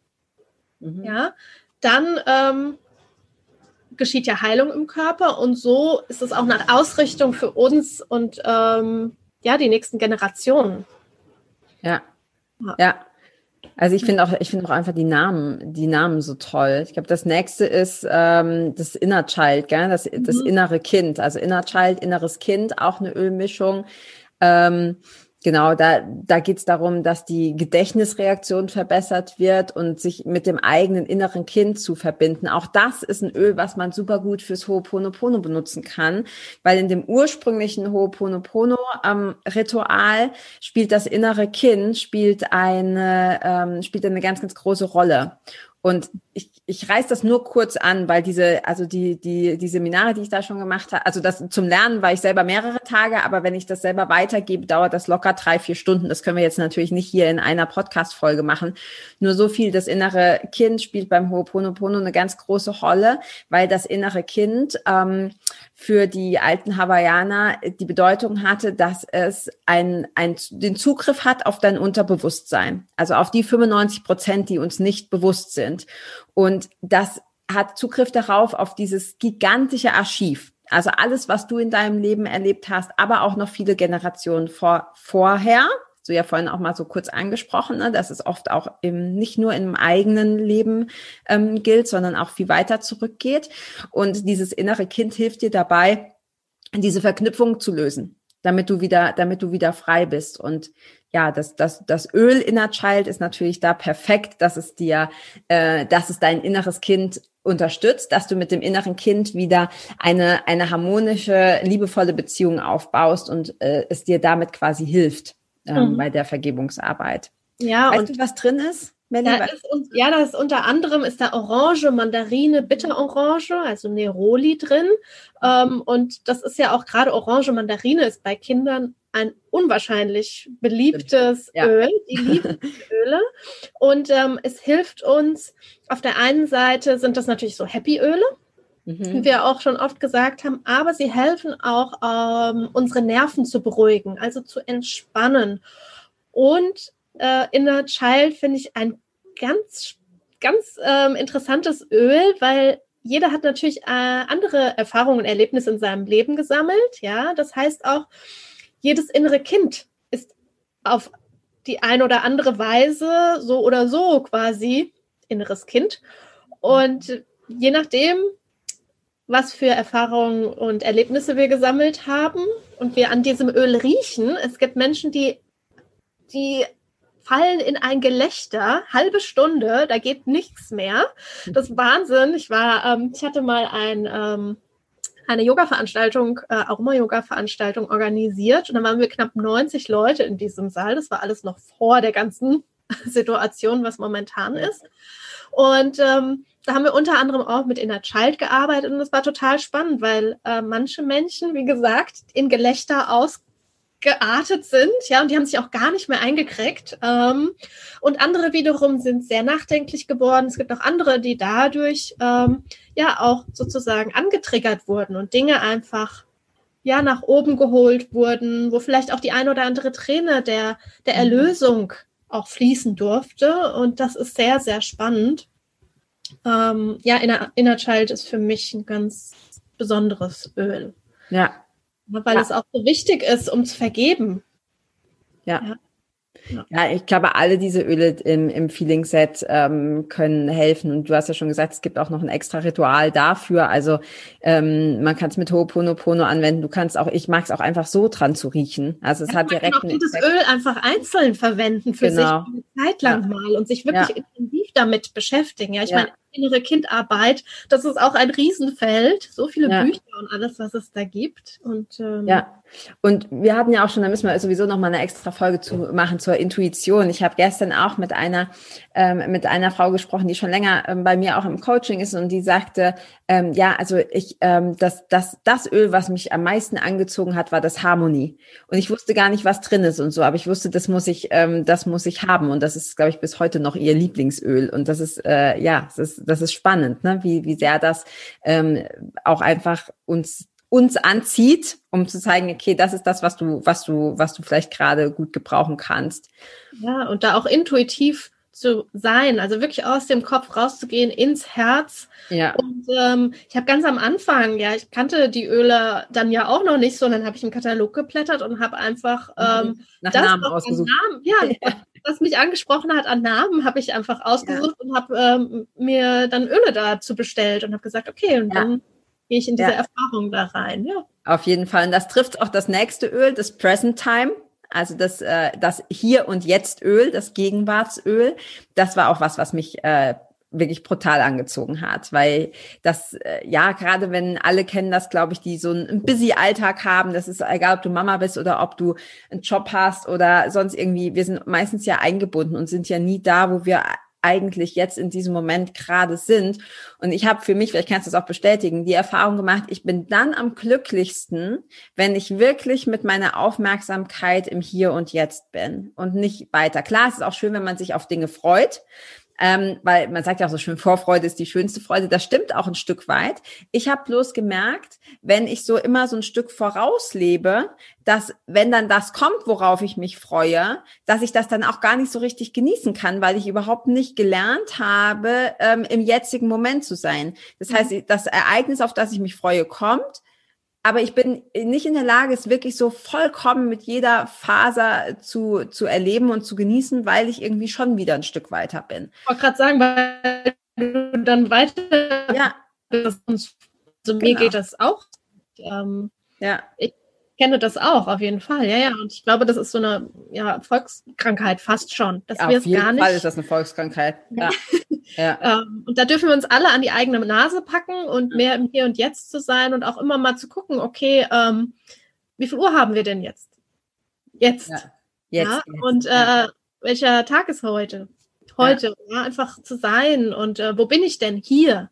[SPEAKER 1] mhm. ja, dann ähm, geschieht ja Heilung im Körper und so ist es auch eine Ausrichtung für uns und ähm, ja, die nächsten Generationen.
[SPEAKER 2] Ja. Ja. ja. Also ich finde auch, ich finde auch einfach die Namen, die Namen so toll. Ich glaube, das nächste ist ähm, das Inner Child, gell? Das, das mhm. innere Kind. Also Inner Child, inneres Kind, auch eine Ölmischung. Ähm, Genau, da, da geht es darum, dass die Gedächtnisreaktion verbessert wird und sich mit dem eigenen inneren Kind zu verbinden. Auch das ist ein Öl, was man super gut fürs Ho'oponopono benutzen kann, weil in dem ursprünglichen Ho'oponopono-Ritual ähm, spielt das innere Kind spielt eine, ähm, spielt eine ganz, ganz große Rolle. Und ich, ich reiß das nur kurz an, weil diese, also die, die, die Seminare, die ich da schon gemacht habe, also das zum Lernen war ich selber mehrere Tage, aber wenn ich das selber weitergebe, dauert das locker drei, vier Stunden. Das können wir jetzt natürlich nicht hier in einer Podcast-Folge machen. Nur so viel, das innere Kind spielt beim Ho'oponopono eine ganz große Rolle, weil das innere Kind ähm, für die alten Hawaiianer die Bedeutung hatte, dass es ein, ein, den Zugriff hat auf dein Unterbewusstsein. Also auf die 95 Prozent, die uns nicht bewusst sind. Und das hat Zugriff darauf, auf dieses gigantische Archiv. Also alles, was du in deinem Leben erlebt hast, aber auch noch viele Generationen vor, vorher, du ja vorhin auch mal so kurz angesprochen, ne, dass es oft auch eben nicht nur im eigenen Leben ähm, gilt, sondern auch viel weiter zurückgeht. Und dieses innere Kind hilft dir dabei, diese Verknüpfung zu lösen, damit du wieder, damit du wieder frei bist. Und ja, das, das, das Öl Inner Child ist natürlich da perfekt, dass es dir, äh, dass es dein inneres Kind unterstützt, dass du mit dem inneren Kind wieder eine, eine harmonische, liebevolle Beziehung aufbaust und äh, es dir damit quasi hilft ähm, mhm. bei der Vergebungsarbeit.
[SPEAKER 1] Ja, weißt und du, was drin ist? Da ist, ja, da ist unter anderem ist da Orange, Mandarine, Bitterorange, also Neroli drin. Ähm, und das ist ja auch gerade Orange, Mandarine ist bei Kindern ein unwahrscheinlich beliebtes ja. Öl. Die lieben Öle. Und ähm, es hilft uns, auf der einen Seite sind das natürlich so Happy-Öle, mhm. wie wir auch schon oft gesagt haben, aber sie helfen auch, ähm, unsere Nerven zu beruhigen, also zu entspannen. Und äh, Inner Child finde ich ein ganz, ganz ähm, interessantes Öl, weil jeder hat natürlich äh, andere Erfahrungen und Erlebnisse in seinem Leben gesammelt. Ja, das heißt auch, jedes innere Kind ist auf die eine oder andere Weise so oder so quasi inneres Kind. Und je nachdem, was für Erfahrungen und Erlebnisse wir gesammelt haben und wir an diesem Öl riechen, es gibt Menschen, die, die fallen in ein Gelächter, halbe Stunde, da geht nichts mehr. Das ist Wahnsinn. Ich war, ähm, ich hatte mal ein, ähm, eine Yoga-Veranstaltung, äh, Aroma-Yoga-Veranstaltung organisiert und dann waren wir knapp 90 Leute in diesem Saal. Das war alles noch vor der ganzen Situation, was momentan ist. Und ähm, da haben wir unter anderem auch mit Inner Child gearbeitet und das war total spannend, weil äh, manche Menschen, wie gesagt, in Gelächter aus geartet sind, ja, und die haben sich auch gar nicht mehr eingekriegt. Ähm, und andere wiederum sind sehr nachdenklich geworden. Es gibt auch andere, die dadurch ähm, ja auch sozusagen angetriggert wurden und Dinge einfach ja nach oben geholt wurden, wo vielleicht auch die ein oder andere Träne der, der mhm. Erlösung auch fließen durfte. Und das ist sehr, sehr spannend. Ähm, ja, Inner, Inner Child ist für mich ein ganz besonderes Öl.
[SPEAKER 2] Ja,
[SPEAKER 1] weil ja. es auch so wichtig ist, um zu vergeben.
[SPEAKER 2] ja. ja. Ja. ich glaube, alle diese Öle im, im Feeling Set ähm, können helfen. Und du hast ja schon gesagt, es gibt auch noch ein extra Ritual dafür. Also ähm, man kann es mit Ho'oponopono anwenden. Du kannst auch, ich mag es auch einfach so dran zu riechen. Also es ja, hat direkt.
[SPEAKER 1] Man kann auch dieses Öl einfach einzeln verwenden für genau. sich eine Zeit lang ja. mal und sich wirklich intensiv damit beschäftigen. Ja, ich meine, innere Kindarbeit, das ist auch ein Riesenfeld. So viele Bücher und alles, was es da gibt. Und
[SPEAKER 2] ähm, ja. Und wir hatten ja auch schon, da müssen wir sowieso noch mal eine extra Folge zu machen zur Intuition. Ich habe gestern auch mit einer ähm, mit einer Frau gesprochen, die schon länger ähm, bei mir auch im Coaching ist und die sagte, ähm, ja, also ich, ähm, das, das, das Öl, was mich am meisten angezogen hat, war das Harmonie. Und ich wusste gar nicht, was drin ist und so, aber ich wusste, das muss ich, ähm, das muss ich haben. Und das ist, glaube ich, bis heute noch ihr Lieblingsöl. Und das ist, äh, ja, das ist, das ist spannend, ne? wie, wie sehr das ähm, auch einfach uns uns anzieht, um zu zeigen, okay, das ist das, was du, was du, was du vielleicht gerade gut gebrauchen kannst.
[SPEAKER 1] Ja, und da auch intuitiv zu sein, also wirklich aus dem Kopf rauszugehen ins Herz.
[SPEAKER 2] Ja.
[SPEAKER 1] Und ähm, ich habe ganz am Anfang, ja, ich kannte die Öle dann ja auch noch nicht so, und dann habe ich im Katalog geblättert und habe einfach mhm. ähm,
[SPEAKER 2] Nach Namen ausgesucht.
[SPEAKER 1] Namen, ja, ja, was mich angesprochen hat an Namen, habe ich einfach ausgesucht ja. und habe ähm, mir dann Öle dazu bestellt und habe gesagt, okay, und ja. dann gehe ich in diese Erfahrung da rein. Ja.
[SPEAKER 2] Auf jeden Fall. Und das trifft auch das nächste Öl, das Present Time. Also das, äh, das Hier und Jetzt Öl, das Gegenwartsöl, das war auch was, was mich äh, wirklich brutal angezogen hat, weil das, äh, ja, gerade wenn alle kennen das, glaube ich, die so einen busy Alltag haben, das ist egal, ob du Mama bist oder ob du einen Job hast oder sonst irgendwie, wir sind meistens ja eingebunden und sind ja nie da, wo wir eigentlich jetzt in diesem Moment gerade sind. Und ich habe für mich, vielleicht kannst du das auch bestätigen, die Erfahrung gemacht, ich bin dann am glücklichsten, wenn ich wirklich mit meiner Aufmerksamkeit im Hier und Jetzt bin und nicht weiter. Klar, es ist auch schön, wenn man sich auf Dinge freut, ähm, weil man sagt ja auch so schön, Vorfreude ist die schönste Freude. Das stimmt auch ein Stück weit. Ich habe bloß gemerkt, wenn ich so immer so ein Stück vorauslebe, dass wenn dann das kommt, worauf ich mich freue, dass ich das dann auch gar nicht so richtig genießen kann, weil ich überhaupt nicht gelernt habe, ähm, im jetzigen Moment zu sein. Das heißt, mhm. das Ereignis, auf das ich mich freue, kommt aber ich bin nicht in der Lage, es wirklich so vollkommen mit jeder Faser zu, zu erleben und zu genießen, weil ich irgendwie schon wieder ein Stück weiter bin.
[SPEAKER 1] Ich wollte gerade sagen, weil du dann weiter
[SPEAKER 2] ja.
[SPEAKER 1] bist. Also mir genau. geht das auch. Ähm,
[SPEAKER 2] ja.
[SPEAKER 1] Ich kenne das auch, auf jeden Fall. Ja, ja. Und ich glaube, das ist so eine ja, Volkskrankheit fast schon. Dass
[SPEAKER 2] ja,
[SPEAKER 1] wir
[SPEAKER 2] auf jeden
[SPEAKER 1] gar nicht,
[SPEAKER 2] Fall ist das eine Volkskrankheit. Ja.
[SPEAKER 1] ja. ähm, und da dürfen wir uns alle an die eigene Nase packen und mehr im Hier und Jetzt zu sein und auch immer mal zu gucken, okay, ähm, wie viel Uhr haben wir denn jetzt? Jetzt.
[SPEAKER 2] Ja. Jetzt,
[SPEAKER 1] ja?
[SPEAKER 2] jetzt.
[SPEAKER 1] Und äh, welcher Tag ist heute? Heute, ja. einfach zu sein und äh, wo bin ich denn? Hier.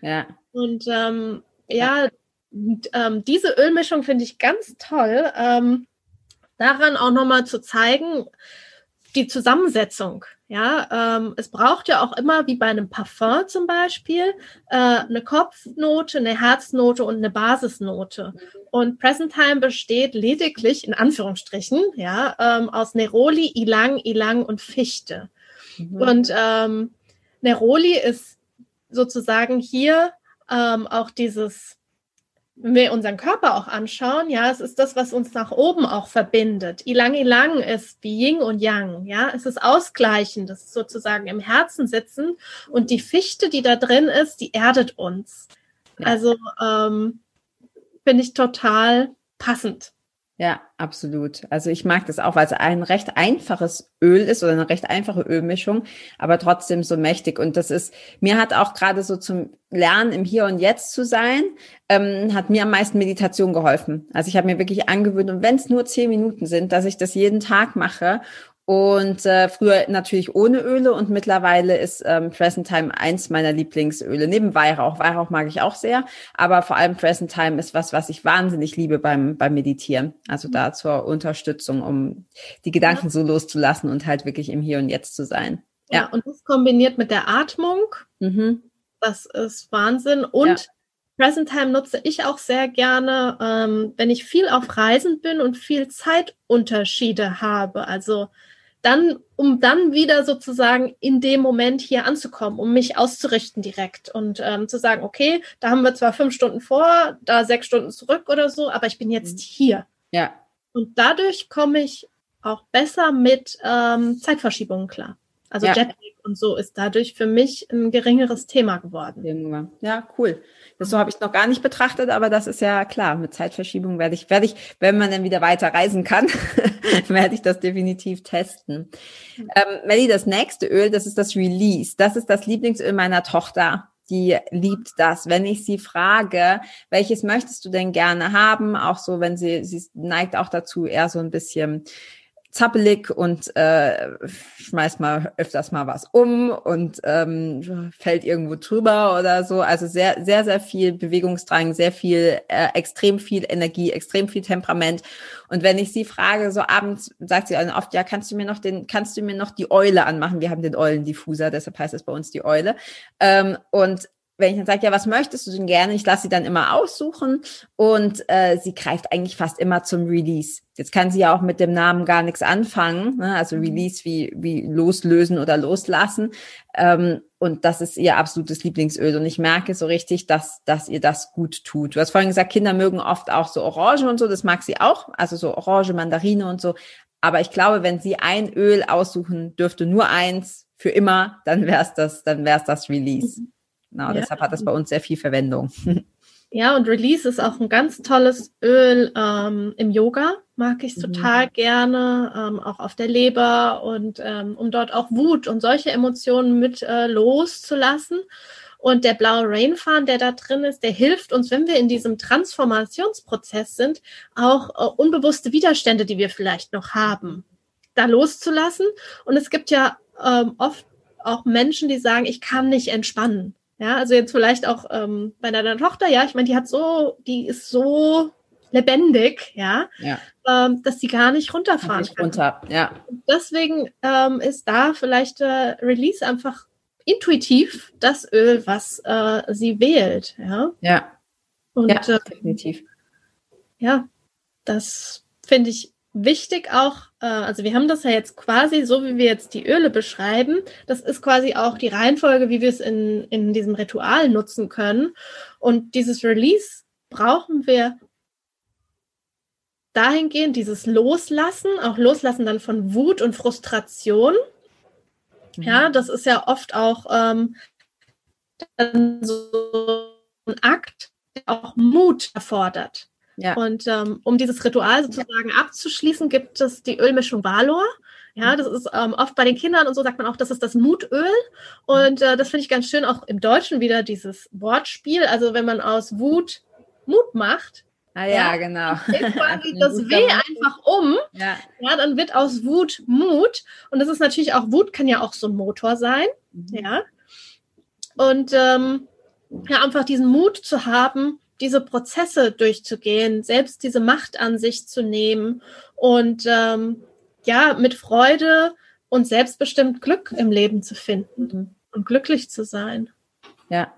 [SPEAKER 2] Ja.
[SPEAKER 1] Und ähm, ja, und, ähm, diese Ölmischung finde ich ganz toll. Ähm, daran auch nochmal zu zeigen, die Zusammensetzung. Ja, ähm, es braucht ja auch immer, wie bei einem Parfum zum Beispiel, äh, eine Kopfnote, eine Herznote und eine Basisnote. Und Present Time besteht lediglich, in Anführungsstrichen, ja, ähm, aus Neroli, Ilang, Ilang und Fichte. Mhm. Und ähm, Neroli ist sozusagen hier ähm, auch dieses wenn wir unseren Körper auch anschauen, ja, es ist das, was uns nach oben auch verbindet. Ilang Ilang ist wie Yin und Yang, ja, es ist ausgleichend, das ist sozusagen im Herzen sitzen und die Fichte, die da drin ist, die erdet uns. Ja. Also ähm, finde ich total passend.
[SPEAKER 2] Ja, absolut. Also ich mag das auch, weil es ein recht einfaches Öl ist oder eine recht einfache Ölmischung, aber trotzdem so mächtig. Und das ist, mir hat auch gerade so zum Lernen im Hier und Jetzt zu sein, ähm, hat mir am meisten Meditation geholfen. Also ich habe mir wirklich angewöhnt, und wenn es nur zehn Minuten sind, dass ich das jeden Tag mache und äh, früher natürlich ohne Öle und mittlerweile ist ähm, Present Time eins meiner Lieblingsöle. Neben Weihrauch. Weihrauch mag ich auch sehr, aber vor allem Present Time ist was, was ich wahnsinnig liebe beim, beim Meditieren. Also da zur Unterstützung, um die Gedanken so loszulassen und halt wirklich im Hier und Jetzt zu sein.
[SPEAKER 1] Ja, ja. und das kombiniert mit der Atmung. Mhm. Das ist Wahnsinn. Und ja. Present Time nutze ich auch sehr gerne, ähm, wenn ich viel auf Reisen bin und viel Zeitunterschiede habe. Also dann, um dann wieder sozusagen in dem Moment hier anzukommen, um mich auszurichten direkt und ähm, zu sagen, okay, da haben wir zwar fünf Stunden vor, da sechs Stunden zurück oder so, aber ich bin jetzt mhm. hier.
[SPEAKER 2] Ja.
[SPEAKER 1] Und dadurch komme ich auch besser mit ähm, Zeitverschiebungen klar. Also ja. Jetlag und so ist dadurch für mich ein geringeres Thema geworden.
[SPEAKER 2] Ja, cool. Das so habe ich noch gar nicht betrachtet, aber das ist ja klar. Mit Zeitverschiebung werde ich, werde ich, wenn man dann wieder weiter reisen kann, werde ich das definitiv testen. Ähm, Melly, das nächste Öl, das ist das Release. Das ist das Lieblingsöl meiner Tochter die liebt das. Wenn ich sie frage, welches möchtest du denn gerne haben, auch so, wenn sie, sie neigt auch dazu, eher so ein bisschen zappelig und äh, schmeißt mal öfters mal was um und ähm, fällt irgendwo drüber oder so. Also sehr, sehr, sehr viel Bewegungsdrang, sehr viel, äh, extrem viel Energie, extrem viel Temperament. Und wenn ich sie frage, so abends sagt sie oft, ja, kannst du mir noch den, kannst du mir noch die Eule anmachen? Wir haben den Eulendiffuser, deshalb heißt es bei uns die Eule. Ähm, und wenn ich dann sage, ja, was möchtest du denn gerne? Ich lasse sie dann immer aussuchen und äh, sie greift eigentlich fast immer zum Release. Jetzt kann sie ja auch mit dem Namen gar nichts anfangen, ne? also mhm. Release wie, wie loslösen oder loslassen. Ähm, und das ist ihr absolutes Lieblingsöl. Und ich merke so richtig, dass, dass ihr das gut tut. Du hast vorhin gesagt, Kinder mögen oft auch so Orange und so, das mag sie auch, also so Orange, Mandarine und so. Aber ich glaube, wenn sie ein Öl aussuchen dürfte, nur eins für immer, dann wäre es das, dann wäre es das Release. Mhm. Genau, ja. deshalb hat das bei uns sehr viel Verwendung.
[SPEAKER 1] Ja, und Release ist auch ein ganz tolles Öl ähm, im Yoga. Mag ich mhm. total gerne, ähm, auch auf der Leber und ähm, um dort auch Wut und solche Emotionen mit äh, loszulassen. Und der blaue Rainfahren, der da drin ist, der hilft uns, wenn wir in diesem Transformationsprozess sind, auch äh, unbewusste Widerstände, die wir vielleicht noch haben, da loszulassen. Und es gibt ja ähm, oft auch Menschen, die sagen, ich kann nicht entspannen. Ja, also jetzt vielleicht auch ähm, bei deiner Tochter, ja, ich meine, die hat so, die ist so lebendig, ja,
[SPEAKER 2] ja.
[SPEAKER 1] Ähm, dass sie gar nicht runterfahren nicht
[SPEAKER 2] kann. Runter, ja.
[SPEAKER 1] Und deswegen ähm, ist da vielleicht äh, Release einfach intuitiv das Öl, was äh, sie wählt, ja.
[SPEAKER 2] Ja.
[SPEAKER 1] Und,
[SPEAKER 2] ja, äh, definitiv.
[SPEAKER 1] ja, das finde ich wichtig auch, äh, also wir haben das ja jetzt quasi, so wie wir jetzt die Öle beschreiben, das ist quasi auch die Reihenfolge, wie wir es in, in diesem Ritual nutzen können. Und dieses Release brauchen wir dahingehend, dieses Loslassen, auch Loslassen dann von Wut und Frustration. Mhm. Ja, das ist ja oft auch ähm, so ein Akt, der auch Mut erfordert. Ja. Und ähm, um dieses Ritual sozusagen abzuschließen, gibt es die Ölmischung Valor. Ja, mhm. das ist ähm, oft bei den Kindern und so sagt man auch, das ist das Mutöl. Und äh, das finde ich ganz schön, auch im Deutschen wieder dieses Wortspiel. Also wenn man aus Wut Mut macht,
[SPEAKER 2] Ah ja, ja genau.
[SPEAKER 1] quasi das W einfach um. Ja. ja, dann wird aus Wut Mut. Und das ist natürlich auch, Wut kann ja auch so ein Motor sein. Mhm. Ja. Und ähm, ja, einfach diesen Mut zu haben, diese Prozesse durchzugehen, selbst diese Macht an sich zu nehmen und ähm, ja, mit Freude und selbstbestimmt Glück im Leben zu finden mhm. und glücklich zu sein.
[SPEAKER 2] Ja,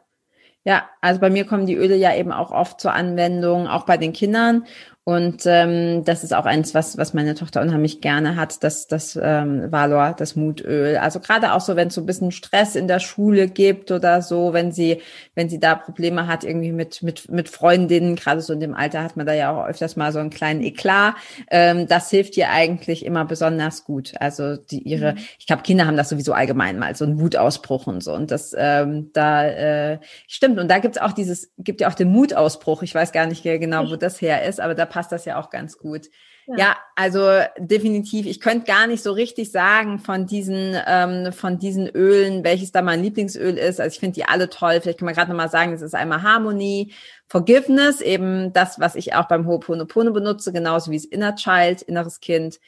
[SPEAKER 2] ja, also bei mir kommen die Öle ja eben auch oft zur Anwendung, auch bei den Kindern. Und ähm, das ist auch eins, was, was meine Tochter unheimlich gerne hat, das, das ähm, Valor, das Mutöl. Also gerade auch so, wenn es so ein bisschen Stress in der Schule gibt oder so, wenn sie, wenn sie da Probleme hat, irgendwie mit, mit, mit Freundinnen, gerade so in dem Alter hat man da ja auch öfters mal so einen kleinen Eklat. Ähm, das hilft ihr eigentlich immer besonders gut. Also die ihre, mhm. ich glaube, Kinder haben das sowieso allgemein mal, so einen Wutausbruch und so. Und das ähm, da äh, stimmt. Und da gibt's auch dieses, gibt ja auch den Mutausbruch. Ich weiß gar nicht genau, wo das her ist, aber da passt das ja auch ganz gut. Ja. ja, also definitiv. Ich könnte gar nicht so richtig sagen von diesen ähm, von diesen Ölen, welches da mein Lieblingsöl ist. Also ich finde die alle toll. Vielleicht kann man gerade nochmal sagen, es ist einmal Harmony, Forgiveness, eben das, was ich auch beim Ho'oponopono benutze, genauso wie das Inner Child, inneres Kind,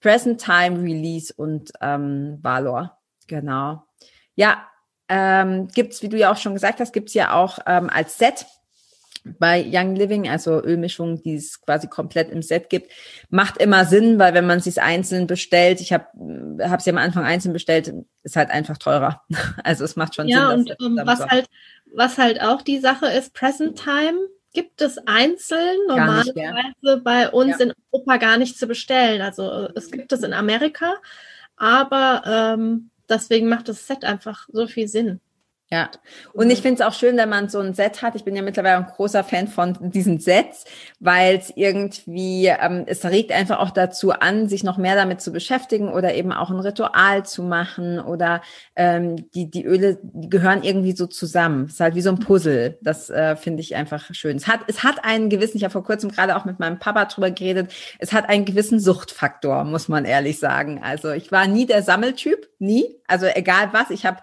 [SPEAKER 2] Present Time, Release und ähm, Valor. Genau. Ja, ähm, gibt's, wie du ja auch schon gesagt hast, gibt's ja auch ähm, als Set bei Young Living, also Ölmischung, die es quasi komplett im Set gibt, macht immer Sinn, weil wenn man es einzeln bestellt, ich habe habe sie am Anfang einzeln bestellt, ist halt einfach teurer. Also es macht schon
[SPEAKER 1] ja,
[SPEAKER 2] Sinn.
[SPEAKER 1] Ja, und um, was halt was halt auch die Sache ist, Present Time gibt es einzeln normalerweise bei uns ja. in Europa gar nicht zu bestellen. Also es gibt es in Amerika, aber ähm, deswegen macht das Set einfach so viel Sinn.
[SPEAKER 2] Ja, und ich finde es auch schön, wenn man so ein Set hat. Ich bin ja mittlerweile ein großer Fan von diesen Sets, weil es irgendwie, ähm, es regt einfach auch dazu an, sich noch mehr damit zu beschäftigen oder eben auch ein Ritual zu machen oder ähm, die, die Öle die gehören irgendwie so zusammen. Es ist halt wie so ein Puzzle. Das äh, finde ich einfach schön. Es hat, es hat einen gewissen, ich habe vor kurzem gerade auch mit meinem Papa drüber geredet, es hat einen gewissen Suchtfaktor, muss man ehrlich sagen. Also ich war nie der Sammeltyp, nie. Also egal was, ich habe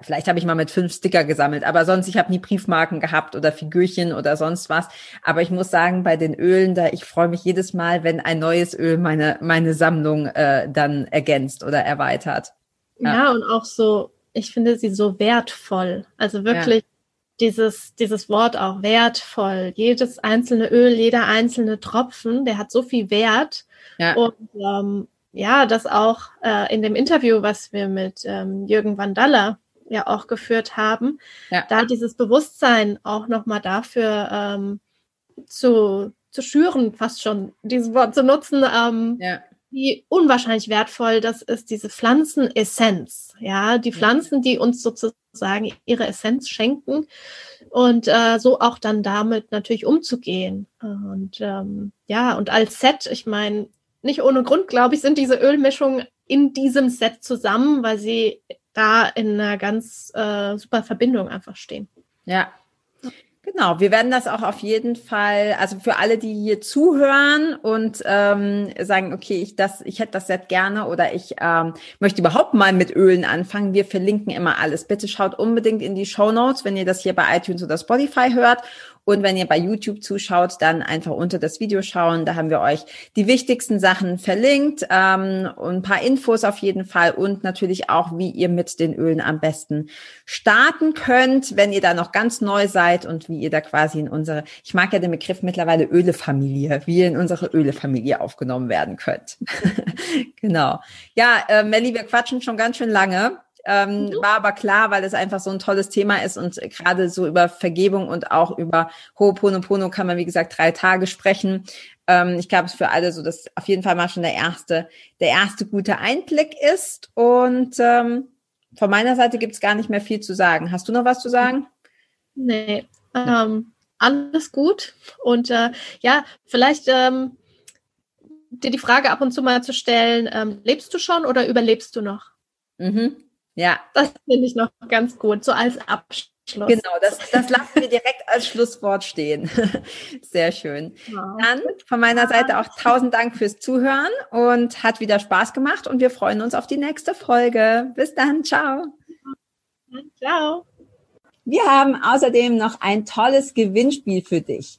[SPEAKER 2] vielleicht habe ich mal mit fünf Sticker gesammelt, aber sonst, ich habe nie Briefmarken gehabt oder Figürchen oder sonst was. Aber ich muss sagen, bei den Ölen, da ich freue mich jedes Mal, wenn ein neues Öl meine, meine Sammlung äh, dann ergänzt oder erweitert.
[SPEAKER 1] Ja. ja, und auch so, ich finde sie so wertvoll. Also wirklich ja. dieses, dieses Wort auch wertvoll. Jedes einzelne Öl, jeder einzelne Tropfen, der hat so viel Wert. Ja. Und ähm, ja, das auch äh, in dem Interview, was wir mit ähm, Jürgen Vandalla ja auch geführt haben, ja. da dieses Bewusstsein auch nochmal dafür ähm, zu, zu schüren, fast schon dieses Wort zu nutzen, ähm, ja. wie unwahrscheinlich wertvoll das ist, diese Pflanzenessenz. Ja, die Pflanzen, die uns sozusagen ihre Essenz schenken und äh, so auch dann damit natürlich umzugehen. Und ähm, ja, und als Set, ich meine, nicht ohne Grund, glaube ich, sind diese Ölmischungen in diesem Set zusammen, weil sie da in einer ganz äh, super Verbindung einfach stehen.
[SPEAKER 2] Ja. Genau, wir werden das auch auf jeden Fall, also für alle, die hier zuhören und ähm, sagen, okay, ich das, ich hätte das Set gerne oder ich ähm, möchte überhaupt mal mit Ölen anfangen. Wir verlinken immer alles. Bitte schaut unbedingt in die Show Notes, wenn ihr das hier bei iTunes oder Spotify hört und wenn ihr bei YouTube zuschaut, dann einfach unter das Video schauen. Da haben wir euch die wichtigsten Sachen verlinkt ähm, und ein paar Infos auf jeden Fall und natürlich auch, wie ihr mit den Ölen am besten starten könnt, wenn ihr da noch ganz neu seid und wie ihr da quasi in unsere, ich mag ja den Begriff mittlerweile Ölefamilie, wie ihr in unsere Ölefamilie aufgenommen werden könnt. genau. Ja, äh, Melli, wir quatschen schon ganz schön lange. Ähm, mhm. War aber klar, weil es einfach so ein tolles Thema ist und gerade so über Vergebung und auch über Ho'oponopono kann man, wie gesagt, drei Tage sprechen. Ähm, ich glaube, es ist für alle so, dass auf jeden Fall mal schon der erste, der erste gute Einblick ist. Und ähm, von meiner Seite gibt es gar nicht mehr viel zu sagen. Hast du noch was zu sagen?
[SPEAKER 1] Nee, ähm, alles gut. Und äh, ja, vielleicht ähm, dir die Frage ab und zu mal zu stellen, ähm, lebst du schon oder überlebst du noch?
[SPEAKER 2] Mhm. Ja.
[SPEAKER 1] Das finde ich noch ganz gut, so als Abschluss.
[SPEAKER 2] Genau, das, das lassen wir direkt als Schlusswort stehen. Sehr schön. Ja. Dann von meiner Seite auch tausend Dank fürs Zuhören und hat wieder Spaß gemacht und wir freuen uns auf die nächste Folge. Bis dann, ciao.
[SPEAKER 1] Ciao.
[SPEAKER 2] Wir haben außerdem noch ein tolles Gewinnspiel für dich.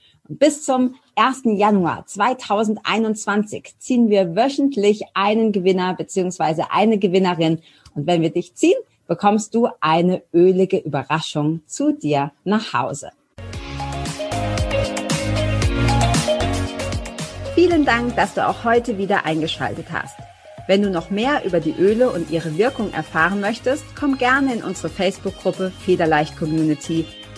[SPEAKER 2] Bis zum 1. Januar 2021 ziehen wir wöchentlich einen Gewinner beziehungsweise eine Gewinnerin. Und wenn wir dich ziehen, bekommst du eine ölige Überraschung zu dir nach Hause. Vielen Dank, dass du auch heute wieder eingeschaltet hast. Wenn du noch mehr über die Öle und ihre Wirkung erfahren möchtest, komm gerne in unsere Facebook-Gruppe Federleicht Community